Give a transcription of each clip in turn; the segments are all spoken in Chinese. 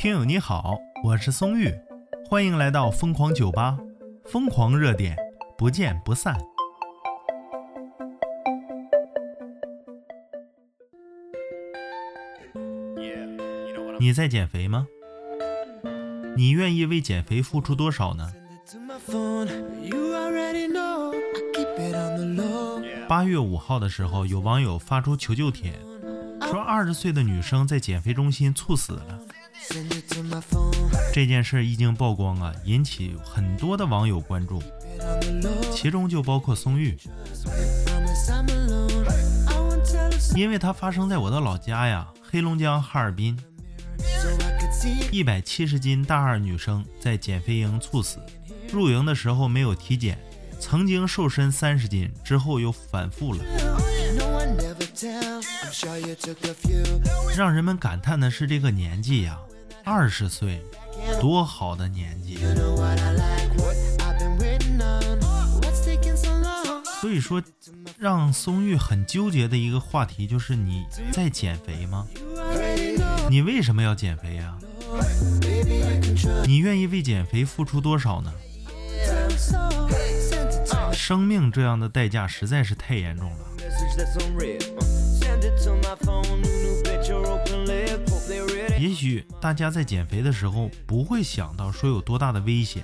听友你好，我是松玉，欢迎来到疯狂酒吧，疯狂热点，不见不散。你在减肥吗？你愿意为减肥付出多少呢？八月五号的时候，有网友发出求救帖，说二十岁的女生在减肥中心猝死了。这件事一经曝光啊，引起很多的网友关注，其中就包括松玉，因为它发生在我的老家呀，黑龙江哈尔滨。一百七十斤大二女生在减肥营猝死，入营的时候没有体检，曾经瘦身三十斤，之后又反复了。让人们感叹的是这个年纪呀，二十岁，多好的年纪。所以说，让松玉很纠结的一个话题就是你在减肥吗？你为什么要减肥呀？你愿意为减肥付出多少呢？生命这样的代价实在是太严重了。也许大家在减肥的时候不会想到说有多大的危险，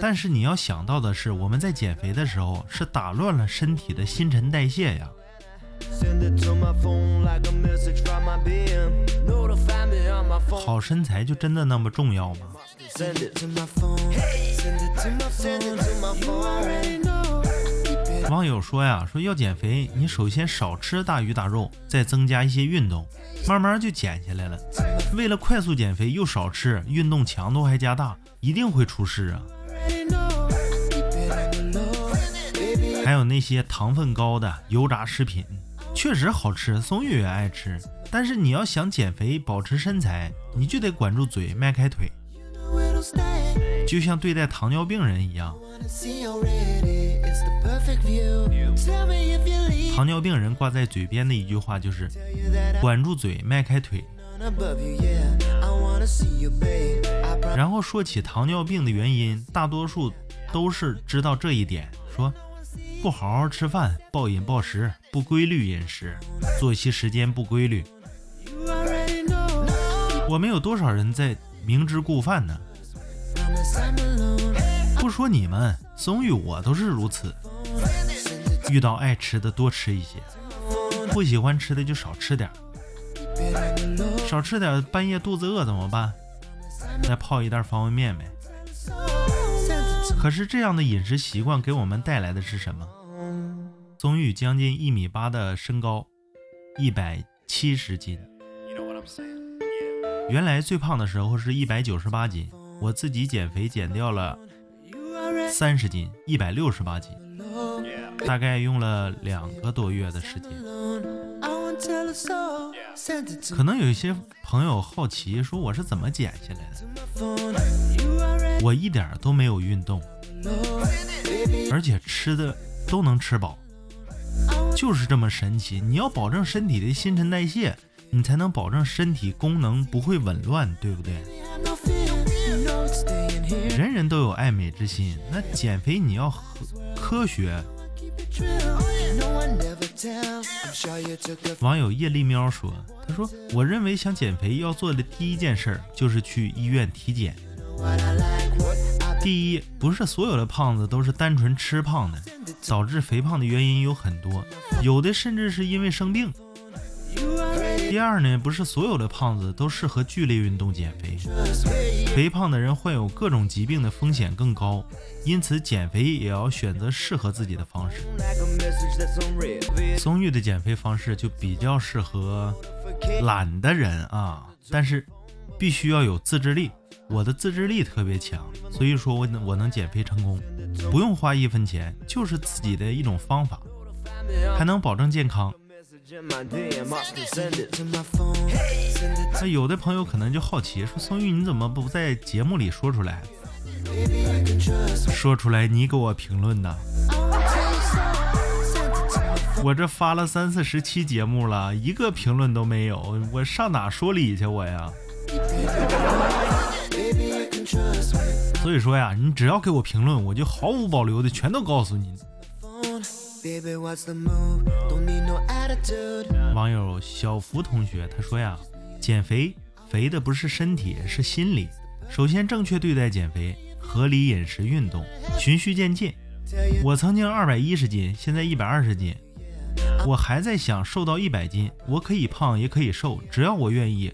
但是你要想到的是，我们在减肥的时候是打乱了身体的新陈代谢呀。好身材就真的那么重要吗？网友说呀，说要减肥，你首先少吃大鱼大肉，再增加一些运动，慢慢就减下来了。为了快速减肥，又少吃，运动强度还加大，一定会出事啊！还有那些糖分高的油炸食品。确实好吃，松月也爱吃。但是你要想减肥、保持身材，你就得管住嘴，迈开腿，就像对待糖尿病人一样。糖尿病人挂在嘴边的一句话就是“管住嘴，迈开腿”。然后说起糖尿病的原因，大多数都是知道这一点，说。不好好吃饭，暴饮暴食，不规律饮食，作息时间不规律。我们有多少人在明知故犯呢？不说你们，松玉我都是如此。遇到爱吃的多吃一些，不喜欢吃的就少吃点少吃点，半夜肚子饿怎么办？再泡一袋方便面呗。可是这样的饮食习惯给我们带来的是什么？宗玉将近一米八的身高，一百七十斤。原来最胖的时候是一百九十八斤，我自己减肥减掉了三十斤，一百六十八斤，大概用了两个多月的时间。可能有一些朋友好奇，说我是怎么减下来的？我一点都没有运动，而且吃的都能吃饱，就是这么神奇。你要保证身体的新陈代谢，你才能保证身体功能不会紊乱，对不对？人人都有爱美之心，那减肥你要科学。网友叶丽喵说：“他说，我认为想减肥要做的第一件事就是去医院体检。第一，不是所有的胖子都是单纯吃胖的，导致肥胖的原因有很多，有的甚至是因为生病。”第二呢，不是所有的胖子都适合剧烈运动减肥，肥胖的人患有各种疾病的风险更高，因此减肥也要选择适合自己的方式。松玉的减肥方式就比较适合懒的人啊，但是必须要有自制力。我的自制力特别强，所以说我能我能减肥成功，不用花一分钱，就是自己的一种方法，还能保证健康。那有的朋友可能就好奇，说宋玉你怎么不在节目里说出来？说出来你给我评论呢。我这发了三四十期节目了，一个评论都没有，我上哪说理去我呀？所以说呀，你只要给我评论，我就毫无保留的全都告诉你。网友小福同学他说呀，减肥肥的不是身体，是心理。首先正确对待减肥，合理饮食、运动，循序渐进。我曾经二百一十斤，现在一百二十斤，我还在想瘦到一百斤。我可以胖，也可以瘦，只要我愿意。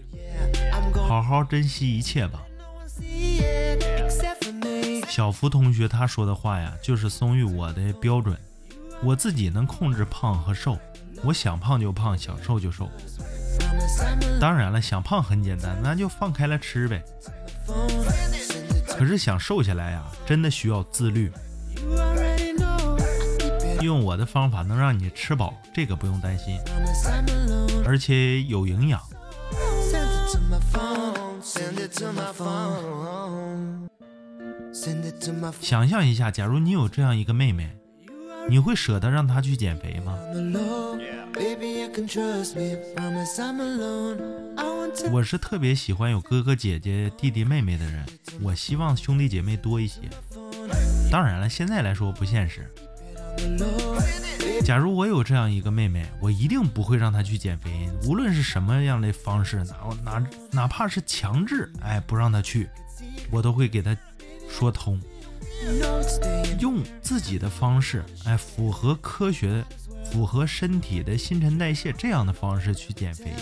好好珍惜一切吧。小福同学他说的话呀，就是松玉我的标准。我自己能控制胖和瘦，我想胖就胖，想瘦就瘦。当然了，想胖很简单，那就放开了吃呗。可是想瘦下来呀，真的需要自律。用我的方法能让你吃饱，这个不用担心，而且有营养。想象一下，假如你有这样一个妹妹，你会舍得让他去减肥吗？我是特别喜欢有哥哥姐姐、弟弟妹妹的人，我希望兄弟姐妹多一些。当然了，现在来说不现实。假如我有这样一个妹妹，我一定不会让她去减肥，无论是什么样的方式，哪哪哪怕是强制，哎，不让她去，我都会给她说通，用自己的方式，哎，符合科学、符合身体的新陈代谢这样的方式去减肥，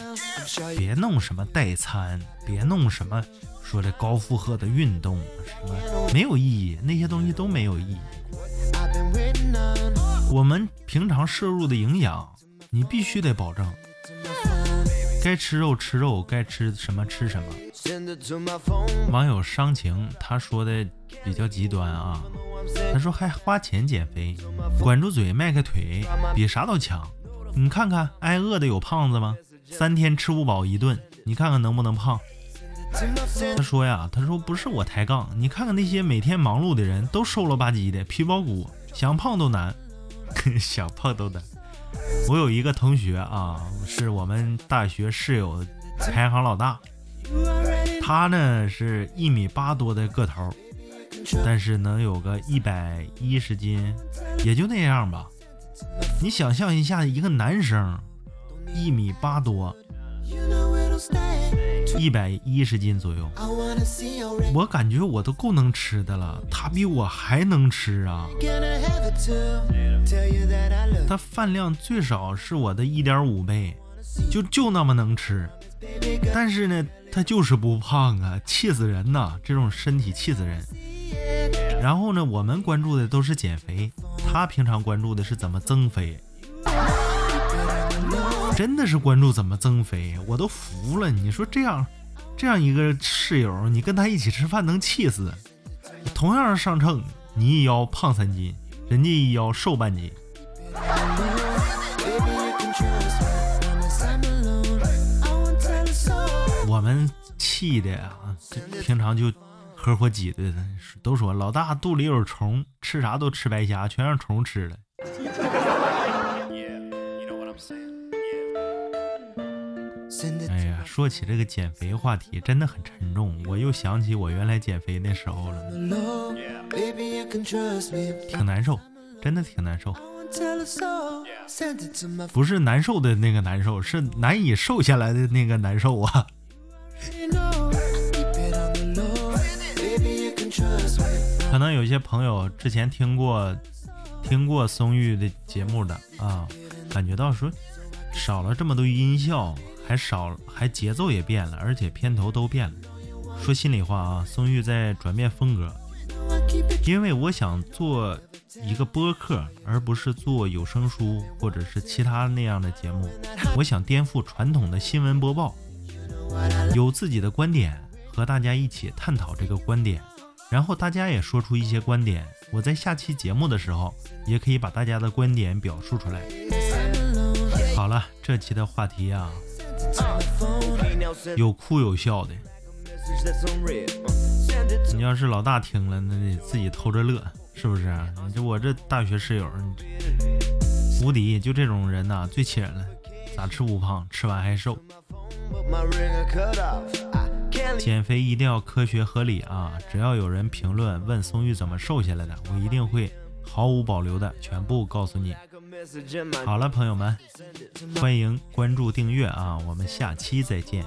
别弄什么代餐，别弄什么说的高负荷的运动，什么没有意义，那些东西都没有意义。我们平常摄入的营养，你必须得保证。该吃肉吃肉，该吃什么吃什么。网友伤情他说的比较极端啊，他说还花钱减肥，管住嘴迈开腿，比啥都强。你看看挨饿的有胖子吗？三天吃不饱一顿，你看看能不能胖？他说呀，他说不是我抬杠，你看看那些每天忙碌的人都瘦了吧唧的，皮包骨，想胖都难，想胖都难。我有一个同学啊，是我们大学室友排行老大，他呢是一米八多的个头，但是能有个一百一十斤，也就那样吧。你想象一下，一个男生一米八多。一百一十斤左右，我感觉我都够能吃的了，他比我还能吃啊！他饭量最少是我的一点五倍，就就那么能吃，但是呢，他就是不胖啊，气死人呐！这种身体气死人。然后呢，我们关注的都是减肥，他平常关注的是怎么增肥。真的是关注怎么增肥，我都服了。你说这样，这样一个室友，你跟他一起吃饭能气死。同样是上秤，你一腰胖三斤，人家一腰瘦半斤。们气的呀，平常就合伙挤兑的，都说老大肚里有虫，吃啥都吃白瞎，全让虫吃了。哎呀，说起这个减肥话题，真的很沉重。我又想起我原来减肥那时候了，挺难受，真的挺难受。不是难受的那个难受，是难以瘦下来的那个难受啊。有些朋友之前听过听过松玉的节目的啊，感觉到说少了这么多音效。还少，还节奏也变了，而且片头都变了。说心里话啊，松玉在转变风格，因为我想做一个播客，而不是做有声书或者是其他那样的节目。我想颠覆传统的新闻播报，有自己的观点，和大家一起探讨这个观点，然后大家也说出一些观点。我在下期节目的时候，也可以把大家的观点表述出来。好了，这期的话题啊。有哭有笑的，你要是老大听了，那得自己偷着乐，是不是？你这我这大学室友，无敌，就这种人呐，最气人了。咋吃不胖，吃完还瘦？减肥一定要科学合理啊！只要有人评论问松玉怎么瘦下来的，我一定会毫无保留的全部告诉你。好了，朋友们，欢迎关注订阅啊！我们下期再见。